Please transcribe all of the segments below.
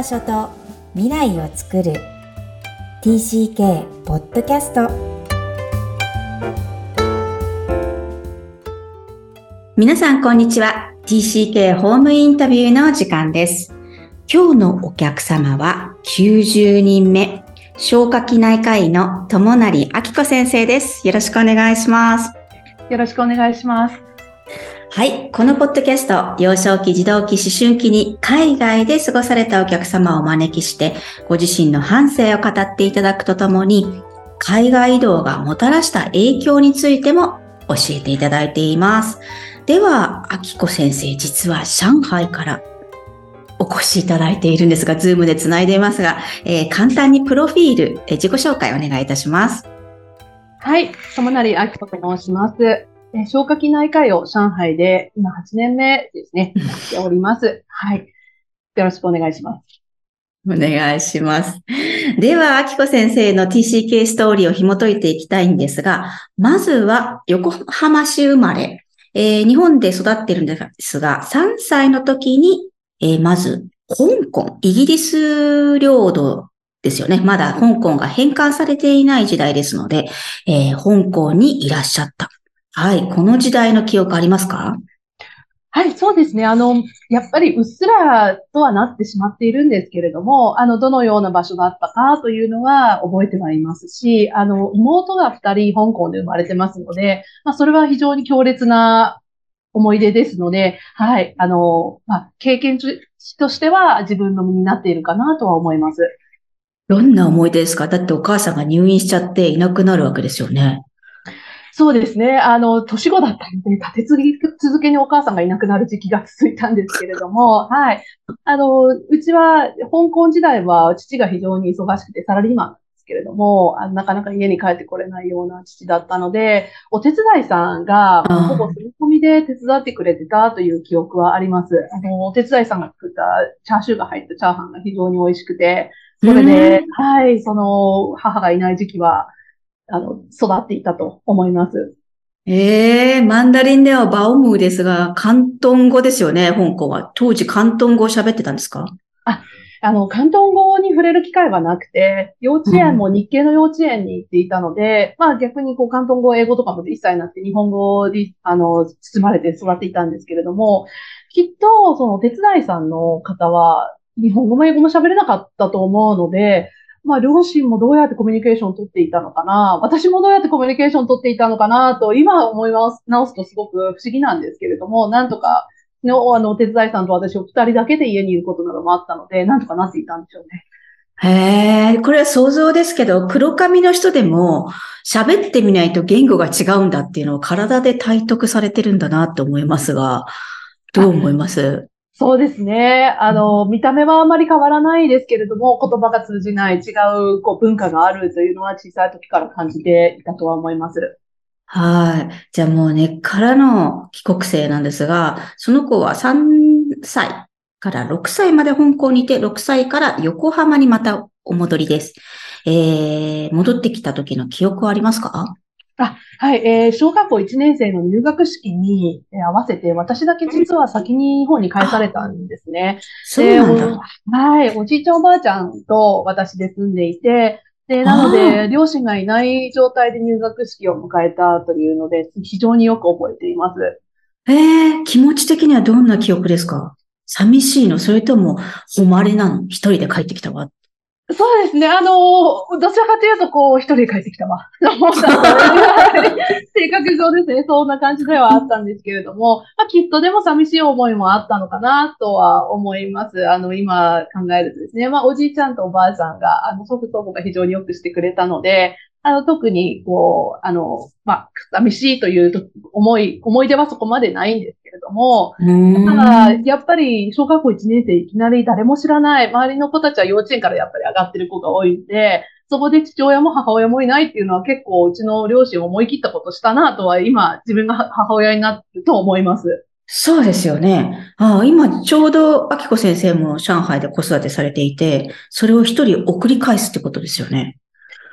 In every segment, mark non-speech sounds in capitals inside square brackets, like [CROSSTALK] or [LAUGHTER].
場所と未来を作る。TCK ポッドキャスト皆さんこんにちは。TCK ホームインタビューの時間です。今日のお客様は90人目。消化器内科医の友成明子先生です。よろしくお願いします。よろしくお願いしますはい。このポッドキャスト、幼少期、児童期、思春期に海外で過ごされたお客様をお招きして、ご自身の反省を語っていただくとともに、海外移動がもたらした影響についても教えていただいています。では、あきこ先生、実は上海からお越しいただいているんですが、ズームでつないでいますが、えー、簡単にプロフィール、えー、自己紹介お願いいたします。はい。友成あきこと申します。え消化器内科医を上海で今8年目ですね、[LAUGHS] やっております。はい。よろしくお願いします。お願いします。では、あきこ先生の TCK ストーリーを紐解いていきたいんですが、まずは横浜市生まれ、えー、日本で育ってるんですが、3歳の時に、えー、まず、香港、イギリス領土ですよね。まだ香港が返還されていない時代ですので、えー、香港にいらっしゃった。はい。この時代の記憶ありますか？はい、そうですね。あの、やっぱりうっすらとはなってしまっているんですけれども、あの、どのような場所だったかというのは覚えてはいますし、あの、妹が二人香港で生まれてますので、まあ、それは非常に強烈な思い出ですので、はい、あの、まあ、経験としては自分の身になっているかなとは思います。どんな思い出ですか？だってお母さんが入院しちゃっていなくなるわけですよね。そうですね。あの、年子だったので、立て続けにお母さんがいなくなる時期が続いたんですけれども、[LAUGHS] はい。あの、うちは、香港時代は父が非常に忙しくてサラリーマンですけれども、あなかなか家に帰ってこれないような父だったので、お手伝いさんが、ほぼ住み込みで手伝ってくれてたという記憶はあります。あの、お手伝いさんが作ったチャーシューが入ったチャーハンが非常に美味しくて、それで、はい、その、母がいない時期は、あの、育っていたと思います。ええー、マンダリンではバオムーですが、広東語ですよね、香港は。当時広東語を喋ってたんですか？あ、あの、広東語に触れる機会はなくて、幼稚園も日系の幼稚園に行っていたので、うん、まあ逆にこう広東語、英語とかも一切なくて日本語に、あの、包まれて育っていたんですけれども、きっと、その手伝いさんの方は、日本語も英語も喋れなかったと思うので、まあ、両親もどうやってコミュニケーションを取っていたのかな、私もどうやってコミュニケーションを取っていたのかな？と、今思います、直すとすごく不思議なんですけれども、なんとか、の、あの、お手伝いさんと私を二人だけで家にいることなどもあったので、なんとかなっていたんでしょうね。へえ、これは想像ですけど、黒髪の人でも喋ってみないと言語が違うんだっていうのを体で体得されてるんだなって思いますが、どう思います？そうですね。あの、見た目はあまり変わらないですけれども、言葉が通じない違うこう文化があるというのは小さい時から感じていたとは思います。はい。じゃあもう根っからの帰国生なんですが、その子は3歳から6歳まで香港にいて、6歳から横浜にまたお戻りです。えー、戻ってきた時の記憶はありますか？あ、はい、えー、小学校1年生の入学式に合わせて、私だけ実は先に日本に返されたんですね。そうなんだ。はい、おじいちゃんおばあちゃんと私で住んでいて、で、なので、両親がいない状態で入学式を迎えたというので、非常によく覚えています。ええー、気持ち的にはどんな記憶ですか？寂しいの？それとも、誉れなの？一人で帰ってきたわ？そうですね。あの、どちらかというと、こう、一人で帰ってきたわ。[LAUGHS] 性格上ですね。そんな感じではあったんですけれども、まあ、きっとでも寂しい思いもあったのかなとは思います。あの、今考えるとですね。まあ、おじいちゃんとおばあさんが、あの、祖父祖母が非常によくしてくれたので、あの、特に、こう、あの、まあ、寂しいという思い、思い出はそこまでないんですけれども、ただ、やっぱり、小学校1年生いきなり誰も知らない、周りの子たちは幼稚園からやっぱり上がってる子が多いんで、そこで父親も母親もいないっていうのは結構うちの両親思い切ったことしたなとは今自分が母親になってると思います。そうですよね。ああ今ちょうど秋子先生も上海で子育てされていて、それを一人送り返すってことですよね。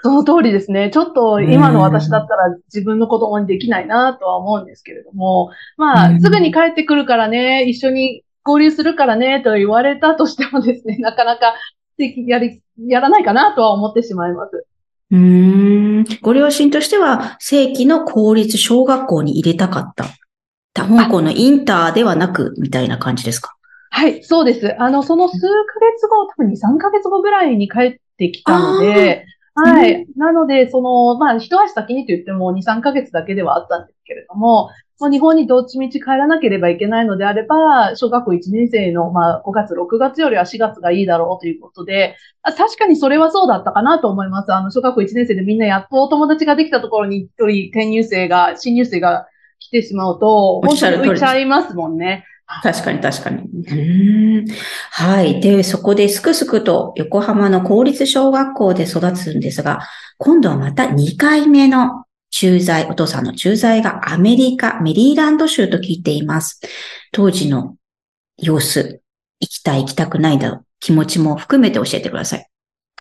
その通りですね。ちょっと今の私だったら自分の子供にできないなとは思うんですけれども、まあ、すぐに帰ってくるからね、一緒に合流するからね、と言われたとしてもですね、[LAUGHS] なかなかやり、やらないかなとは思ってしまいます。うーん。ご両親としては、正規の公立小学校に入れたかった。香港のインターではなく、みたいな感じですか？はい、そうです。あの、その数ヶ月後、多分2、3ヶ月後ぐらいに帰ってきたので、はい。なので、その、まあ、一足先にと言っても2、3ヶ月だけではあったんですけれども、まあ、日本にどっちみち帰らなければいけないのであれば、小学校1年生の、まあ、5月、6月よりは4月がいいだろうということで、確かにそれはそうだったかなと思います。あの、小学校1年生でみんなやっとお友達ができたところに一人転入生が、新入生が来てしまうと、本当に浮いちゃいますもんね。確かに確かに。はい。で、そこですくすくと横浜の公立小学校で育つんですが、今度はまた2回目の駐在、お父さんの駐在がアメリカ、メリーランド州と聞いています。当時の様子、行きたい、行きたくないだ気持ちも含めて教えてください。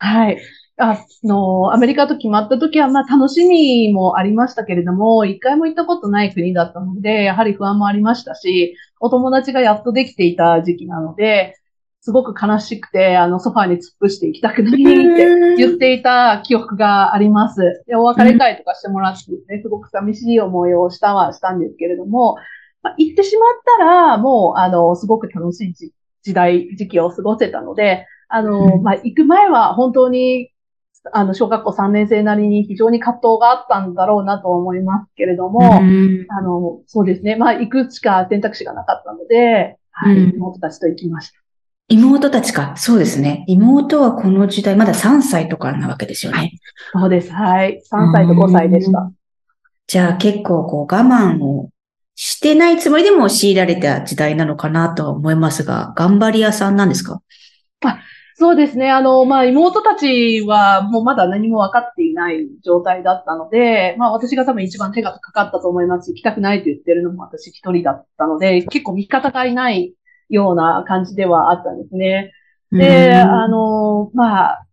はい。あの、アメリカと決まった時は、まあ楽しみもありましたけれども、一回も行ったことない国だったので、やはり不安もありましたし、お友達がやっとできていた時期なので、すごく悲しくて、あの、ソファーに突っ伏して行きたくないって言っていた記憶があります。で、お別れ会とかしてもらってね、すごく寂しい思いをしたはしたんですけれども、まあ、行ってしまったら、もう、あの、すごく楽しい時代、時期を過ごせたので、あの、まあ、行く前は本当にあの、小学校3年生なりに非常に葛藤があったんだろうなと思いますけれども、あの、そうですね。まあ、いくつか選択肢がなかったので、はい、妹たちと行きました。妹たちか。そうですね。妹はこの時代、まだ3歳とかなわけですよね。そうです。はい。3歳と5歳でした。じゃあ結構こう我慢をしてないつもりでも強いられた時代なのかなと思いますが、頑張り屋さんなんですか？あそうですね。あの、まあ、妹たちはもうまだ何も分かっていない状態だったので、まあ、私が多分一番手がかかったと思いますし、行きたくないと言ってるのも私一人だったので、結構味方がいないような感じではあったんですね。で、あの、まあ、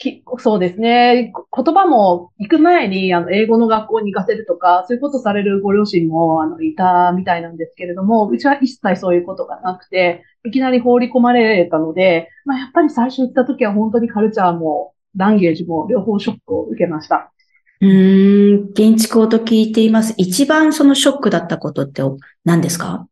きそうですね。言葉も行く前に、あの、英語の学校に行かせるとか、そういうことされるご両親も、あの、いたみたいなんですけれども、うちは一切そういうことがなくて、いきなり放り込まれたので、まあ、やっぱり最初行った時は本当にカルチャーも、ランゲージも両方ショックを受けました。うん、現地校と聞いています。一番そのショックだったことって何ですか？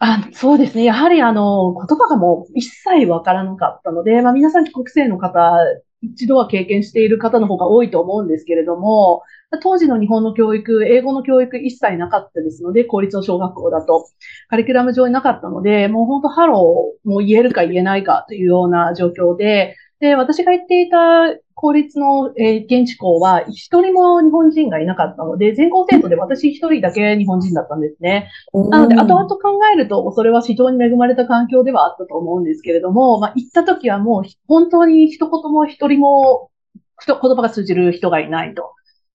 あそうですね。やはりあの、言葉がもう一切わからなかったので、まあ皆さん帰国生の方、一度は経験している方の方が多いと思うんですけれども、当時の日本の教育、英語の教育一切なかったですので、公立の小学校だと、カリキュラム上になかったので、もう本当ハローも言えるか言えないかというような状況で、で、私が言っていた公立の、えー、現地校は一人も日本人がいなかったので、全校生徒で私一人だけ日本人だったんですね。なので、後々考えると、それは非常に恵まれた環境ではあったと思うんですけれども、まあ、行った時はもう本当に一言も一人も言葉が通じる人がいないと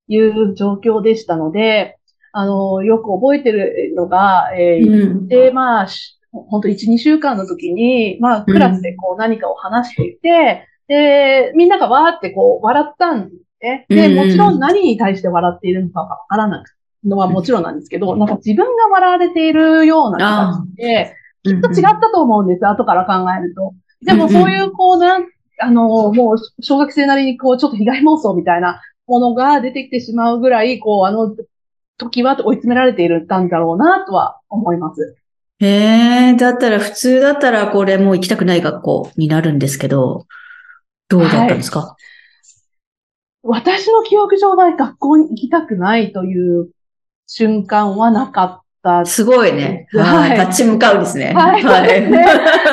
いう状況でしたので、あの、よく覚えてるのが、えー、うん、で、まあ、本当1、2週間の時に、まあ、クラスでこう何かを話していて、で、みんながわーってこう笑ったんで。すね。で、もちろん何に対して笑っているのかわからなくのはもちろんなんですけど、なんか自分が笑われているような気がして、きっと違ったと思うんです、後から考えると。でもそういうこうなん、あの、もう小学生なりにこうちょっと被害妄想みたいなものが出てきてしまうぐらい、こうあの時は追い詰められているんだろうなとは思います。へえ、だったら普通だったらこれもう行きたくない学校になるんですけど、どうだったんですか、はい、私の記憶上は学校に行きたくないという瞬間はなかった。すごいね。はい。立ち向かうですね。はい。はい、[LAUGHS]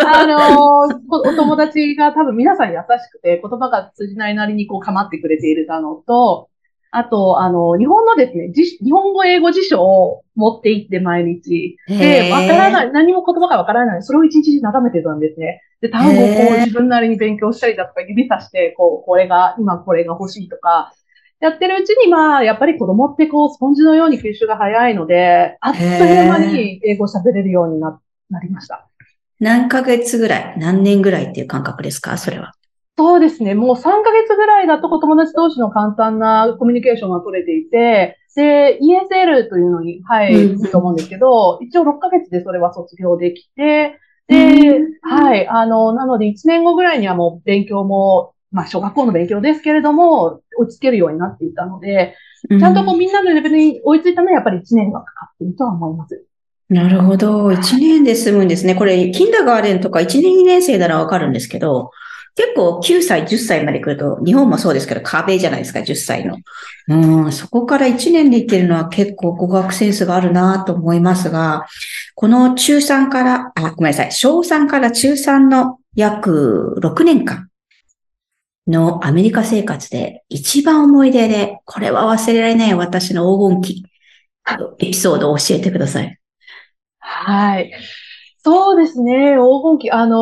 あのー、お友達が多分皆さん優しくて、言葉が通じないなりにこう構ってくれているのと、あと、あの、日本のですね、日本語英語辞書を持って行って毎日。で、わからない、何も言葉がわからない。それを一日眺めてたんですね。で、単語をこう自分なりに勉強したりだとか、指さして、こう、これが、今これが欲しいとか、やってるうちに、まあ、やっぱり子供ってこう、スポンジのように吸収が早いので、あっという間に英語喋れるようにな、なりました。何ヶ月ぐらい何年ぐらいっていう感覚ですか？それは。そうですね。もう3ヶ月ぐらいだと友達同士の簡単なコミュニケーションが取れていて、で、ESL というのに入ると思うんですけど、うん、一応6ヶ月でそれは卒業できて、で、はい、あの、なので1年後ぐらいにはもう勉強も、まあ小学校の勉強ですけれども、落ち着けるようになっていたので、ちゃんとこうみんなのレベルに追いついたのはやっぱり1年がかかっているとは思います。なるほど。1年で済むんですね。これ、キンダガーデンとか1年2年生ならわかるんですけど、結構9歳、10歳まで来ると、日本もそうですけど壁じゃないですか、10歳の。うん、そこから1年でいけるのは結構語学センスがあるなと思いますが、この中3から、あ、ごめんなさい、小3から中3の約6年間のアメリカ生活で一番思い出で、これは忘れられない私の黄金期、エピソードを教えてください。はい。そうですね、黄金期。あのー、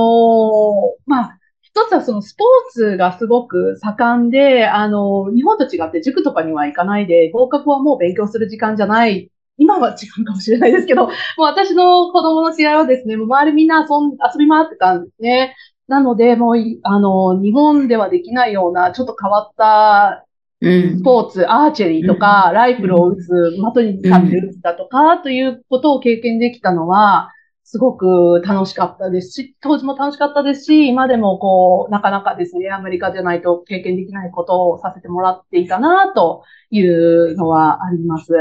まあ、一つはそのスポーツがすごく盛んで、あの、日本と違って塾とかには行かないで、合格はもう勉強する時間じゃない。今は違うかもしれないですけど、もう私の子供の試合はですね、もう周りみんな遊ん遊び回ってたんですね。なので、もう、あの、日本ではできないような、ちょっと変わったスポーツ、うん、アーチェリーとか、うん、ライフルを打つ、的に立って打つだとか、ということを経験できたのは、すごく楽しかったですし、当時も楽しかったですし、今でもこう、なかなかですね、アメリカじゃないと経験できないことをさせてもらっていたな、というのはあります。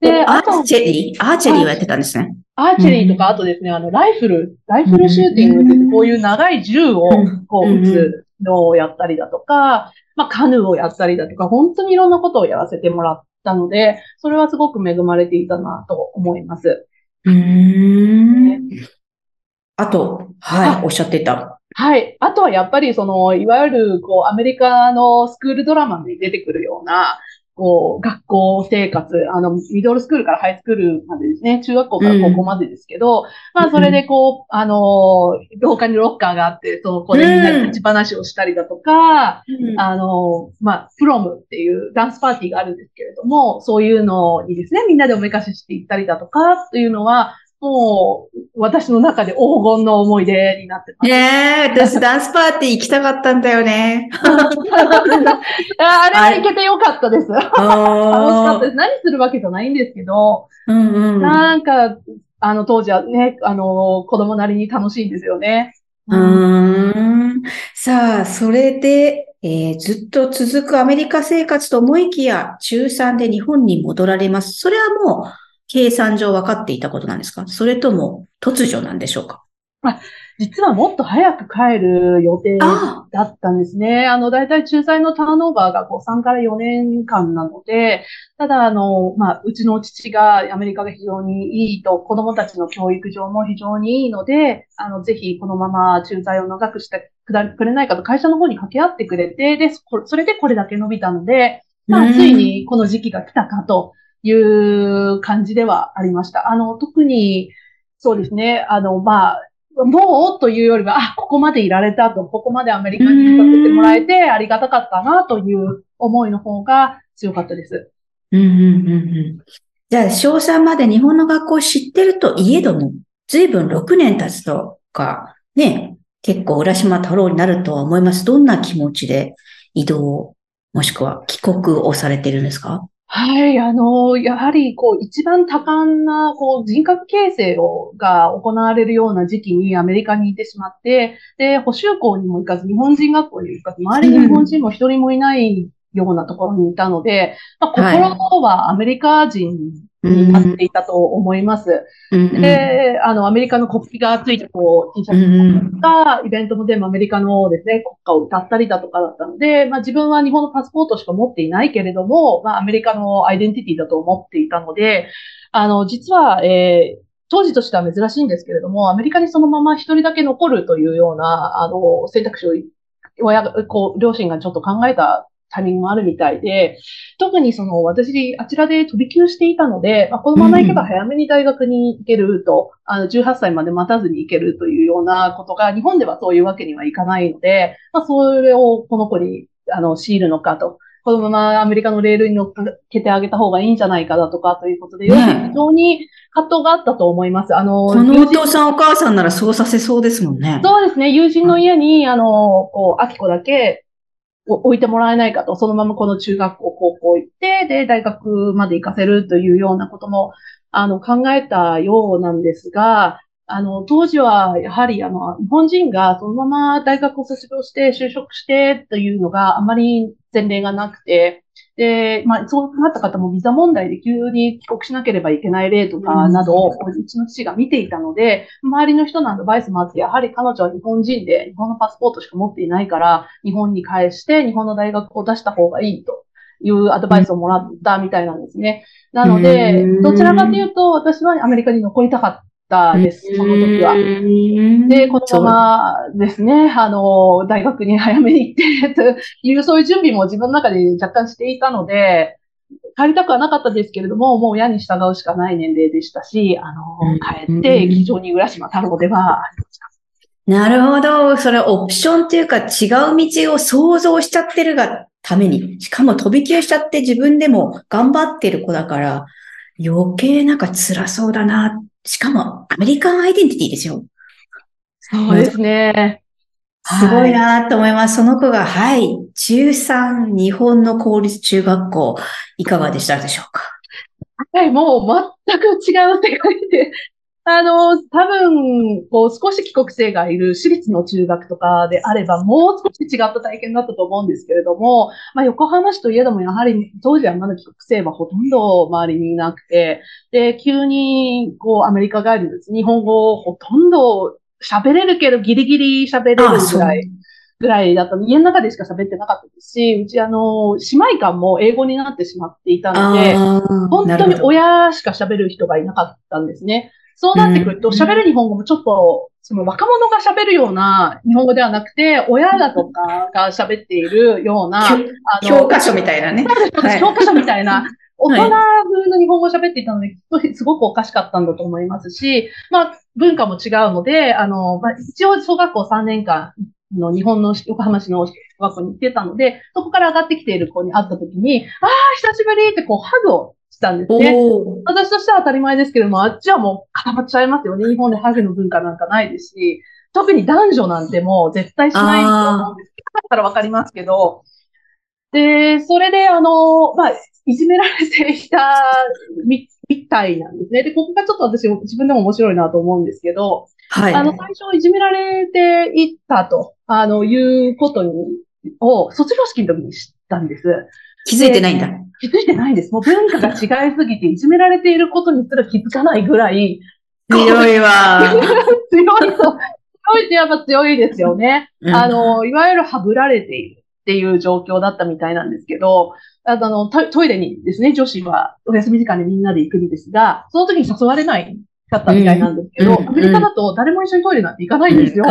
で、アーチェリー？アーチェリーをやってたんですね。アーチェリーとか、あとですね、あの、ライフル、ライフルシューティングって、こういう長い銃をこう撃つのをやったりだとか、まあ、カヌーをやったりだとか、本当にいろんなことをやらせてもらったので、それはすごく恵まれていたなと思います。うん。あと、はい、おっしゃってた。はい。あとはやっぱりその、いわゆる、こう、アメリカのスクールドラマに出てくるような、こう、学校生活、あの、ミドルスクールからハイスクールまでですね、中学校から高校までですけど、うん、まあ、それでこう、あの、廊下にロッカーがあって、その、これみんなで立ち話をしたりだとか、うん、あの、まあ、プロムっていうダンスパーティーがあるんですけれども、そういうのにですね、みんなでおめかししていったりだとか、というのは、もう、私の中で黄金の思い出になってます。ねえ、私ダンスパーティー行きたかったんだよね。[LAUGHS] あれは行けてよかったです。楽 [LAUGHS] しかったです。何するわけじゃないんですけど、うんうん、なんか、あの、当時はね、あの、子供なりに楽しいんですよね。うん、さあ、それで、えー、ずっと続くアメリカ生活と思いきや、中3で日本に戻られます。それはもう、計算上分かっていたことなんですか？それとも突如なんでしょうか？あ実はもっと早く帰る予定だったんですね。あの、大体仲裁のターンオーバーがこう3から4年間なので、ただ、あの、まあ、うちの父がアメリカが非常にいいと、子供たちの教育上も非常にいいので、あの、ぜひこのまま仲裁を長くしてくれないかと会社の方に掛け合ってくれて、で、それでこれだけ伸びたので、まあ、ついにこの時期が来たかという感じではありました。あの、特に、そうですね、あの、まあ、もうというよりは、あ、ここまでいられたと、ここまでアメリカに行かせてもらえてありがたかったなという思いの方が強かったです。うんうんうんうん。じゃあ、小3まで日本の学校を知ってるといえども、随分6年経つとか、ね、結構浦島太郎になるとは思います。どんな気持ちで移動、もしくは帰国をされてるんですかはい、あの、やはり、こう、一番多感な、こう、人格形成を、が行われるような時期にアメリカにいてしまって、で、補修校にも行かず、日本人学校にも行かず、周りに日本人も一人もいないようなところにいたので、まあ、心はアメリカ人になっていたと思います。うん、で、あの、アメリカの国旗がついてこう、T シャツとか、イベントも全部アメリカのですね、国歌を歌ったりだとかだったので、まあ自分は日本のパスポートしか持っていないけれども、まあアメリカのアイデンティティだと思っていたので、あの、実は、えー、当時としては珍しいんですけれども、アメリカにそのまま一人だけ残るというような、あの、選択肢を親、こう、両親がちょっと考えたタイミングもあるみたいで、特にその私、あちらで飛び級していたので、まあ、このまま行けば早めに大学に行けると、うん、あの、18歳まで待たずに行けるというようなことが、日本ではそういうわけにはいかないので、まあ、それをこの子に、あの、強いるのかと。このままアメリカのレールに乗っけてあげた方がいいんじゃないかだとかということで、ね非常に葛藤があったと思います。あの、このお父さんお母さんならそうさせそうですもんね。そうですね、友人の家に、あの、こう、アキコだけ、お置いてもらえないかと、そのままこの中学校、高校行って、で、大学まで行かせるというようなことも、あの、考えたようなんですが、あの、当時は、やはり、あの、日本人がそのまま大学を卒業して、就職してというのがあまり前例がなくて、で、まあ、そうなった方もビザ問題で急に帰国しなければいけない例とかなどを、うちの父が見ていたので、周りの人のアドバイスもあって、やはり彼女は日本人で、日本のパスポートしか持っていないから、日本に返して、日本の大学を出した方がいいというアドバイスをもらったみたいなんですね。なのでうん、どちらかというと、私はアメリカに残りたかったです、その時は。で、このままですね、あの、大学に早めに行って、という、そういう準備も自分の中で若干していたので、帰りたくはなかったですけれども、もう親に従うしかない年齢でしたし、あうんの、帰って、非常に浦島太郎ではありました。なるほど。それオプションっていうか違う道を想像しちゃってるがために、しかも飛び級しちゃって自分でも頑張ってる子だから、余計なんか辛そうだな。しかもアメリカンアイデンティティですよ。そうですね。すごいなと思います。その子が、はい、中3日本の公立中学校、いかがでしたでしょうか？はい、もう全く違う世界で、あの、多分、こう、少し帰国生がいる私立の中学とかであれば、もう少し違った体験だったと思うんですけれども、まあ、横浜市といえども、やはり、当時はまだ帰国生はほとんど周りにいなくて、で、急に、こう、アメリカ帰りです。日本語をほとんど喋れるけど、ギリギリ喋れる。ぐらい。ぐらいだったの家の中でしか喋ってなかったですし、うちあの、姉妹間も英語になってしまっていたので、本当に。親しか喋る人がいなかったんですね。そうなってくると、うん。喋る日本語もちょっと、その若者が喋るような日本語ではなくて、親だとかが喋っているような、あ教科書みたいなね。はい。教科書みたいな、[LAUGHS] 大人風の日本語を喋っていたので、きっとすごくおかしかったんだと思いますし、まあ、文化も違うので、あの、まあ、一応小学校3年間の日本の横浜市の小学校に行ってたので、そこから上がってきている子に会った時に、ああ、久しぶりってこう、ハグをしたんですね。私としては当たり前ですけれども、あっちはもう固まっちゃいますよね。日本でハグの文化なんかないですし、特に男女なんてもう絶対しないと思うんですけど、だったらわかりますけど、で、それであの、まあ、いじめられていたみ、みたいなんですね。で、ここがちょっと私自分でも面白いなと思うんですけど、はい。あの、最初いじめられていったと、あの、いうことに、を卒業式の時に知ったんです。気づいてないんだ。気づいてないです。もう文化が違いすぎて、いじめられていることにすら気づかないぐらい、強いわ。強いと、強いってやっぱ強いですよね。うんあの、いわゆるはぶられているっていう状況だったみたいなんですけど、あの、トイトイレにですね、女子はお休み時間でみんなで行くんですが、その時に誘われないかったみたいなんですけど、うんアメリカだと誰も一緒にトイレなんて行かないんですよ。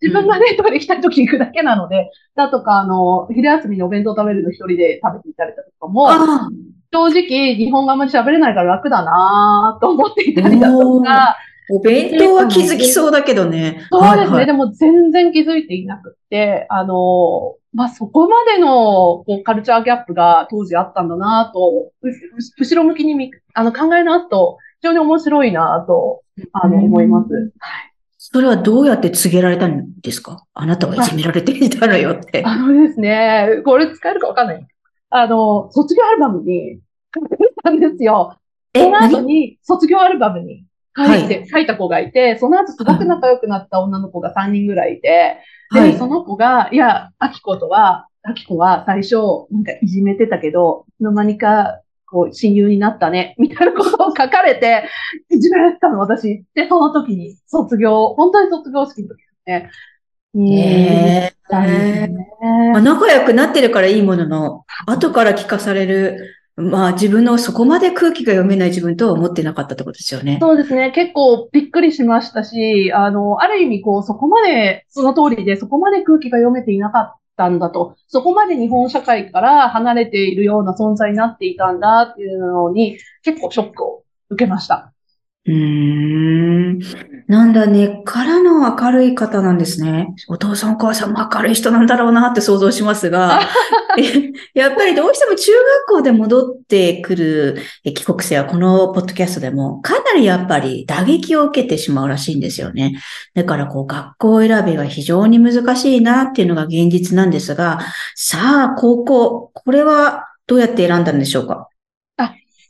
自分がね、トイレ行きたい時に行くだけなので、だとか、あの、昼休みにお弁当食べるの一人で食べていたりだとかも、あ正直、日本語あんまり喋れないから楽だなと思っていたりだとか、あ、お弁当は気づきそうだけどね。そうですね。はいはいでも全然気づいていなくって、あの、まあ、そこまでのこうカルチャーギャップが当時あったんだなと、うう後ろ向きにみあの考え直すと、非常に面白いなと、あの、うん思います。それはどうやって告げられたんですか？あなたはいじめられていたのよって。あのですね、これ使えるかわかんない。あの、卒業アルバムに書いたんですよ。え、その後何に、卒業アルバムに書いて、書いた子がいて、その後すごく仲良くなった女の子が3人ぐらいいて、で、はいその子が、いや、アキコとは、アキコは最初、なんかいじめてたけど、いつの間にか、こう、親友になったね、[LAUGHS] みたいなことを書かれて、いじめられてたの、私。で、その時に、卒業、本当に卒業式の時ですね。うんへーまあ、仲良くなってるからいいものの、後から聞かされる、まあ自分のそこまで空気が読めない自分とは思ってなかったってことですよね。そうですね。結構びっくりしましたし、あの、ある意味こう、そこまで、その通りで、そこまで空気が読めていなかったんだと、そこまで日本社会から離れているような存在になっていたんだっていうのに、結構ショックを受けました。うーん。なんだ、根っからの明るい方なんですね。お父さんお母さんも明るい人なんだろうなって想像しますが、[LAUGHS] [LAUGHS] やっぱりどうしても中学校で戻ってくる帰国生はこのポッドキャストでもかなりやっぱり打撃を受けてしまうらしいんですよね。だからこう学校選びが非常に難しいなっていうのが現実なんですが、さあ高校、これはどうやって選んだんでしょうか？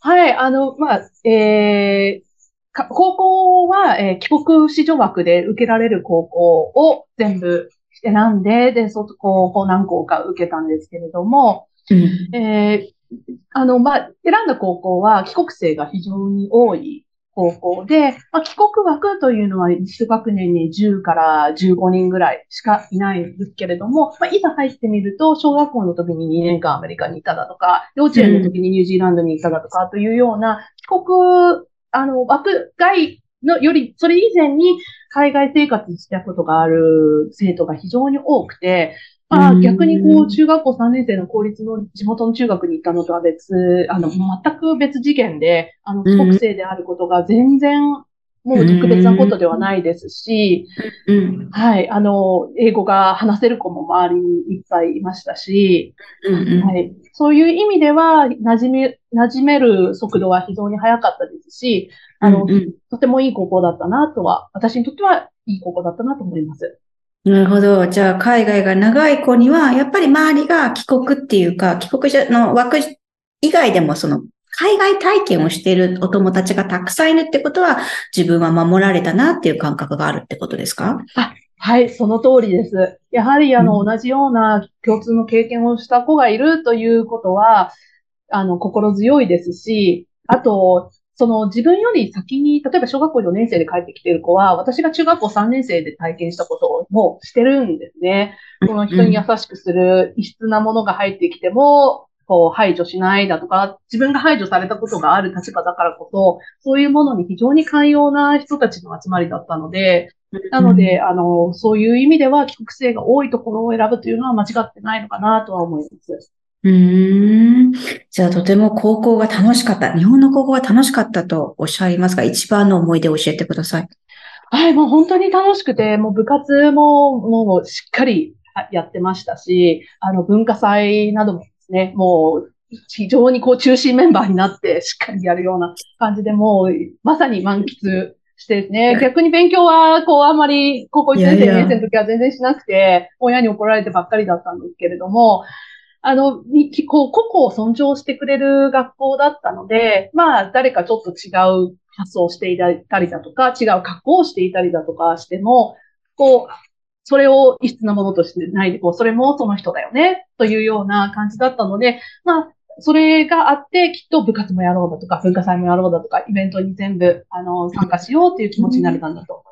はい、あの、まあ、えー、高校は、えー、帰国子女枠で受けられる高校を全部選んで、で、そこを何校か受けたんですけれども、うん、えー、あの、まあ、選んだ高校は帰国生が非常に多い高校で、まあ、帰国枠というのは一学年に10から15人ぐらいしかいないんですけれども、まあ、いざ入ってみると、小学校の時に2年間アメリカにいただとか、幼稚園の時にニュージーランドにいただとかというような、帰国、あの、枠外のより、それ以前に海外生活したことがある生徒が非常に多くて、まあ、逆にこう、中学校3年生の公立の地元の中学に行ったのとは別、あの、全く別次元で、あの、国生であることが全然、もう特別なことではないですし、はい、あの、英語が話せる子も周りにいっぱいいましたし、はい、そういう意味では、馴染め、馴染める速度は非常に速かったですし、あの、とてもいい高校だったなとは、私にとってはいい高校だったなと思います。なるほど。じゃあ、海外が長い子には、やっぱり周りが帰国っていうか、帰国者の枠以外でも、その、海外体験をしているお友達がたくさんいるってことは、自分は守られたなっていう感覚があるってことですか？あはい、その通りです。やはり、あの、うん、同じような共通の経験をした子がいるということは、あの、心強いですし、あと、その自分より先に、例えば小学校4年生で帰ってきている子は、私が中学校3年生で体験したことをもうしてるんですね。この人に優しくする、異質なものが入ってきても、こう排除しないだとか、自分が排除されたことがある立場だからこそ、そういうものに非常に寛容な人たちの集まりだったので、なので、あの、そういう意味では帰国生が多いところを選ぶというのは間違ってないのかなとは思います。うーん。じゃあ、とても高校が楽しかった。日本の高校が楽しかったとおっしゃいますが、一番の思い出を教えてください。はい、もう本当に楽しくて、もう部活も、もうしっかりやってましたし、あの、文化祭などもですね、もう、非常にこう中心メンバーになって [LAUGHS] しっかりやるような感じで、もう、まさに満喫してですね、逆に勉強は、こう、あんまり、高校1年生、2年生の時は全然しなくて、親に怒られてばっかりだったんですけれども、あの、こう、個々を尊重してくれる学校だったので、まあ、誰かちょっと違う発想をしていたりだとか、違う格好をしていたりだとかしても、こう、それを異質なものとしてないで、こう、それもその人だよね、というような感じだったので、まあ、それがあって、きっと部活もやろうだとか、文化祭もやろうだとか、イベントに全部、あの、参加しようという気持ちになれたんだと思いま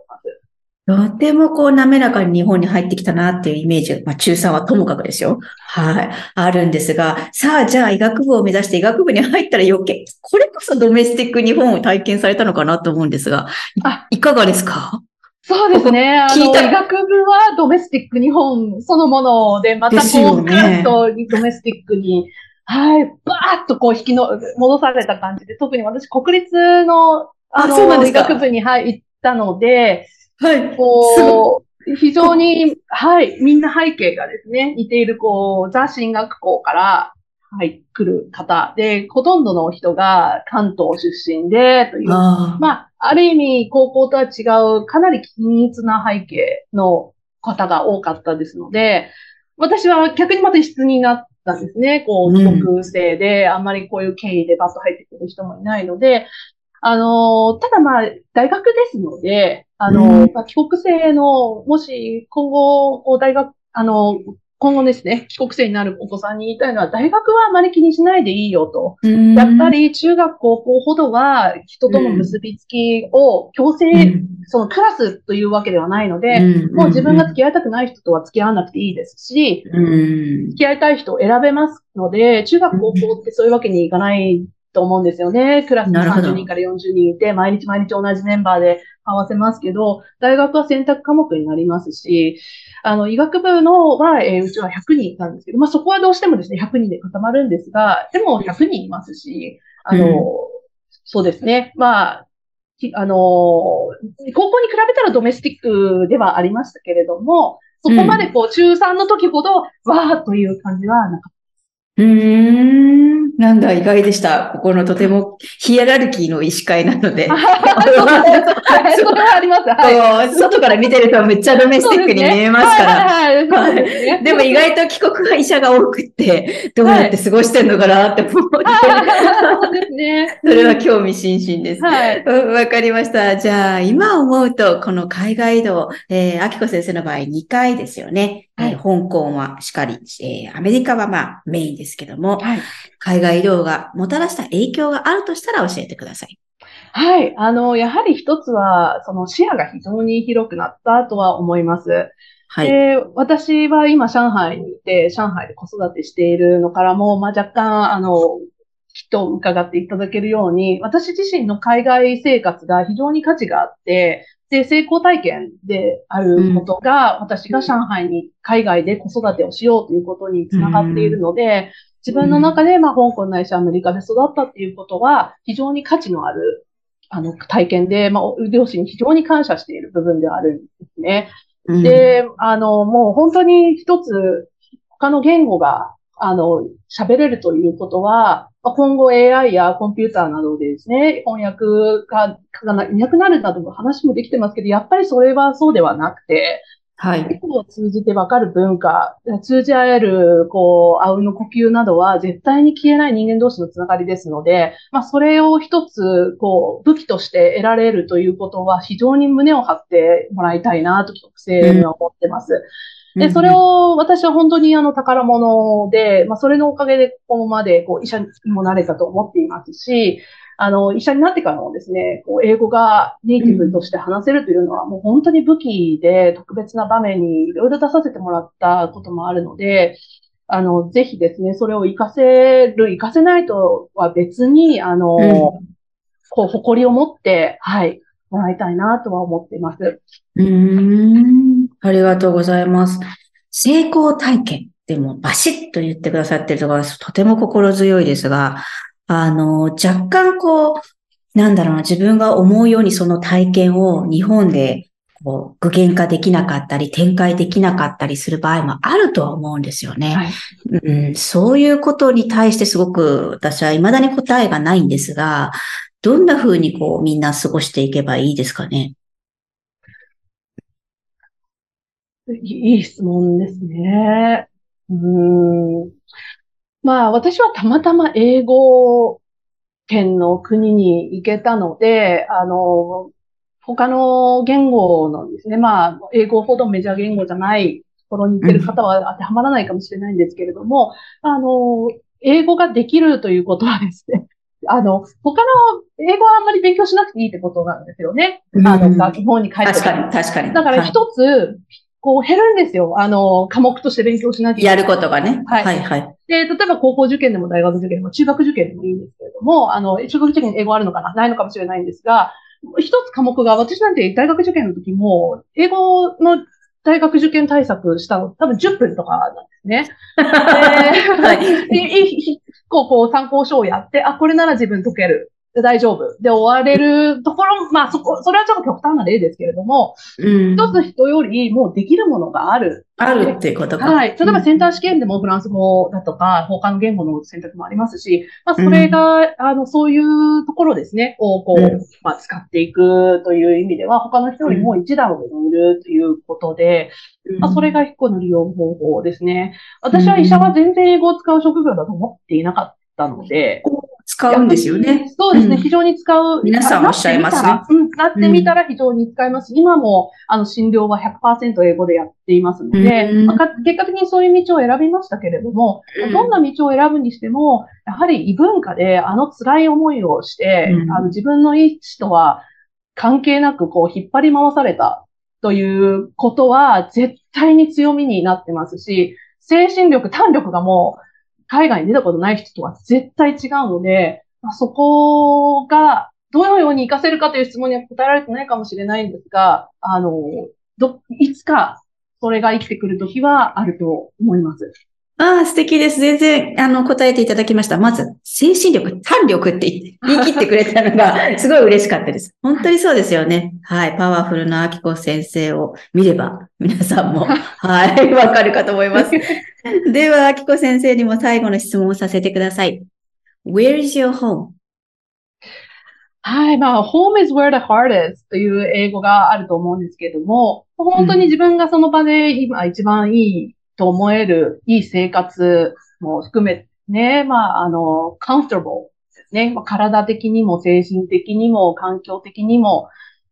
す。とてもこう滑らかに日本に入ってきたなっていうイメージ、まあ中3はともかくですよ。はい。あるんですが、さあじゃあ医学部を目指して医学部に入ったら余計、これこそドメスティック日本を体験されたのかなと思うんですが、あいかがですか？そうですね。[LAUGHS] あの、医学部はドメスティック日本そのもので、またこう、ね、ッとドメスティックに、はい、バーッとこう引きの、戻された感じで、特に私国立の、あの、医学部に入ったので、はい。こう、非常に、はい、みんな背景がですね、似ている、こう、ザ進学校から、はい、来る方で、ほとんどの人が関東出身で、という、あまあ、ある意味、高校とは違う、かなり均一な背景の方が多かったですので、私は逆にまた質になったんですね。こう、帰国生で、あんまりこういう経緯でバッと入ってくる人もいないので、あの、ただまあ、大学ですので、あの、まあ、帰国生の、もし今後、こう大学、あの、今後ですね、帰国生になるお子さんに言いたいのは、大学はあまり気にしないでいいよと。やっぱり中学、高校ほどは人との結びつきを強制、そのクラスというわけではないので、もう自分が付き合いたくない人とは付き合わなくていいですし、付き合いたい人を選べますので、中学、高校ってそういうわけにいかないと思うんですよね。クラスに30人から40人いて、毎日毎日同じメンバーで合わせますけど、大学は選択科目になりますし、あの、医学部のは、えー、うちは100人なんですけど、まあ、そこはどうしてもですね、100人で固まるんですが、でも100人いますし、あの、うん、そうですね。まあ、あの、高校に比べたらドメスティックではありましたけれども、そこまでこう、中3の時ほど、わーという感じはなかっうーん。なんだ、意外でした。ここのとてもヒエラルキーの医師会なので。た。そうあります。はい。外から見てるとめっちゃドメスティックに見えますから。でも意外と帰国は医者が多くって、どうやって過ごしてんのかなって思って、そうですね。それは興味津々です。わかりました。じゃあ、今思うと、この海外移動、えー、秋子先生の場合2回ですよね。はいえー香港はしかり、えーアメリカはまあメインですけども、はい。海外移動がもたらした影響があるとしたら教えてください。はい。あの、やはり一つは、その視野が非常に広くなったとは思います。はい。で、私は今上海にいて、上海で子育てしているのからも、まあ、若干、あの、きっと伺っていただけるように、私自身の海外生活が非常に価値があって、で、成功体験であることが、私が上海に海外で子育てをしようということにつながっているので、自分の中で、まあ、香港ないしアメリカで育ったっていうことは、非常に価値のある、あの、体験で、まあ、両親に非常に感謝している部分ではあるんですね。うん、で、あの、もう本当に一つ、他の言語が、あの、喋れるということは、まあ今後 AI やコンピューターなどでですね、翻訳ががいなくなるなどの話もできてますけど、やっぱりそれはそうではなくて、はい。を通じてわかる文化、通じ合える、こう、あうんの呼吸などは絶対に消えない人間同士のつながりですので、まあ、それを一つ、こう、武器として得られるということは非常に胸を張ってもらいたいなと、特性には思ってます。で、それを私は本当にあの宝物で、まあ、それのおかげでここまでこう医者にもなれたと思っていますし、あの、医者になってからもですね、こう英語がネイティブとして話せるというのはもう本当に武器で特別な場面にいろいろ出させてもらったこともあるので、あの、ぜひですね、それを活かせる、活かせないとは別に、あの、うんこう、誇りを持って、はい、もらいたいなとは思っています。うーん。ありがとうございます。成功体験でもバシッと言ってくださってるところがとても心強いですが、あの、若干こう、なんだろうな、自分が思うようにその体験を日本でこう具現化できなかったり、展開できなかったりする場合もあるとは思うんですよね。はい。うん、そういうことに対してすごく私は未だに答えがないんですが、どんな風にこうみんな過ごしていけばいいですかね？いい質問ですね。うーん。まあ、私はたまたま英語圏の国に行けたので、あの、他の言語のですね、まあ、英語ほどメジャー言語じゃないところに行ってる方は当てはまらないかもしれないんですけれども、あの、英語ができるということはですね、[LAUGHS] あの、他の英語はあんまり勉強しなくていいってことなんですよね。あの、うん学校に帰って確かに、確かに。はいだから一つ、こう減るんですよ。あの、科目として勉強しなきゃいけない。やることがね。はいはい、はい。で、例えば高校受験でも大学受験でも中学受験でもいいんですけれども、あの、中学受験に英語あるのかな？ないのかもしれないんですが、一つ科目が、私なんて大学受験の時も、英語の大学受験対策したの多分10分とかなんですね。[LAUGHS] で、はい [LAUGHS] いいこう、こう参考書をやって、あ、これなら自分解ける。で大丈夫。で、終われるところ、まあそこ、それはちょっと極端な例ですけれども、うん。一つ人よりもうできるものがある。あるっていうことか。はい。例えばセンター試験でもフランス語だとか、他の言語の選択もありますし、まあ、それが、あの、そういうところですね、をこう、うんまあ、使っていくという意味では、他の人よりも一段上にいるということで、まあ、それが一個の利用方法ですね。私は医者は全然英語を使う職業だと思っていなかったので、使うんですよね。そうですね、うん。非常に使う。皆さんおっしゃいますね。なってみたらうん、なってみたら非常に使います。今も、あの、診療は100%英語でやっていますので、うん。まあか結果的にそういう道を選びましたけれども、うん。どんな道を選ぶにしても、やはり異文化であの辛い思いをして、うん。あの自分の意思とは関係なくこう引っ張り回されたということは絶対に強みになってますし、精神力、胆力がもう海外に出たことない人とは絶対違うので、まあ、そこがどのように活かせるかという質問には答えられてないかもしれないんですが、あの、ど、いつかそれが生きてくる時はあると思います。ああ、素敵です。全然、あの、答えていただきました。まず、精神力、胆力って言い切ってくれたのが、[LAUGHS] すごい嬉しかったです。本当にそうですよね。はい。パワフルなアキコ先生を見れば、皆さんも、[LAUGHS] はい、わかるかと思います。[LAUGHS] では、アキコ先生にも最後の質問をさせてください。Where is your home? はい。まあ、home is where the heart is という英語があると思うんですけれども、本当に自分がその場で今一番いいと思えるいい生活も含めてね、まあ、あの、comfortable ですね。まあ、体的にも精神的にも環境的にも、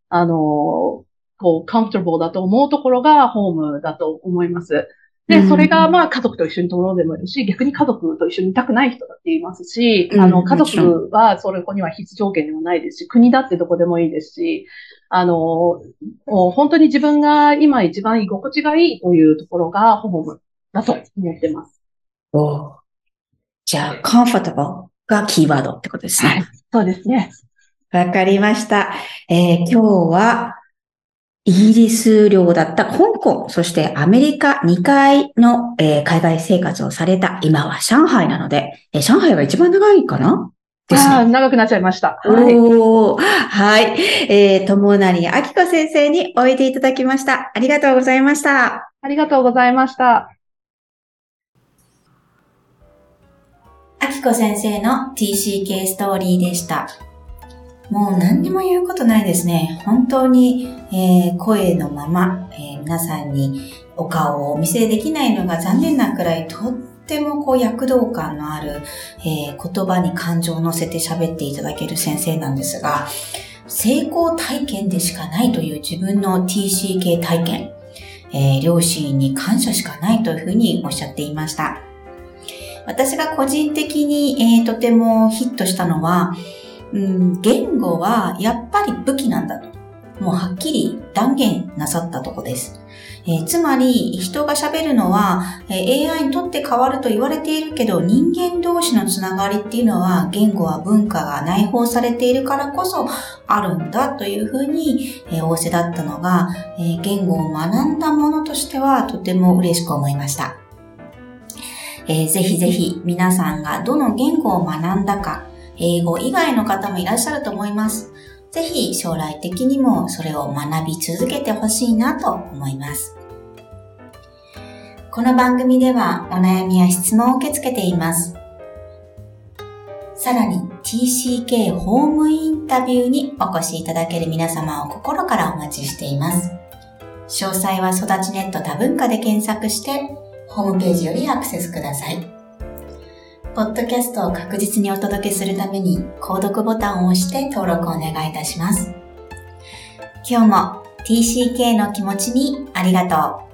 あの、こう、comfortable だと思うところがホームだと思います。で、それがまあ家族と一緒に撮ろうでもいいし、逆に家族と一緒にいたくない人だって言いますし、あの、家族はそれこには必須条件でもないですし、国だってどこでもいいですし、あの、本当に自分が今一番居心地がいいというところがホームだと思ってます。おじゃあ、comfortable がキーワードってことですね。はい、そうですね。わかりました。えー、今日は、イギリス領だった香港、そしてアメリカ2回の、えー、海外生活をされた、今は上海なので、えー、上海が一番長いかな？ですね。あ長くなっちゃいました。はい。おはい。えー、友成明子先生においでいただきました。ありがとうございました。ありがとうございました。明子先生の TCK ストーリーでした。もう何にも言うことないですね。本当に、えー、声のまま、えー、皆さんにお顔をお見せできないのが残念なくらいとってもこう躍動感のある、えー、言葉に感情を乗せて喋っていただける先生なんですが、成功体験でしかないという自分の TCK 体験、えー、両親に感謝しかないというふうにおっしゃっていました。私が個人的に、えー、とてもヒットしたのは、うん、言語はやっぱり武器なんだと。もうはっきり断言なさったとこです。えー、つまり、人が喋るのは、え、AI にとって変わると言われているけど、人間同士のつながりっていうのは、言語は文化が内包されているからこそあるんだというふうに、えー、仰せだったのが、えー、言語を学んだものとしてはとても嬉しく思いました。えー、ぜひぜひ皆さんがどの言語を学んだか、英語以外の方もいらっしゃると思います。ぜひ将来的にもそれを学び続けてほしいなと思います。この番組ではお悩みや質問を受け付けています。さらに TCK ホームインタビューにお越しいただける皆様を心からお待ちしています。詳細は育ちネット多文化で検索してホームページよりアクセスください。ポッドキャストを確実にお届けするために、購読ボタンを押して登録をお願いいたします。今日も TCK の気持ちにありがとう。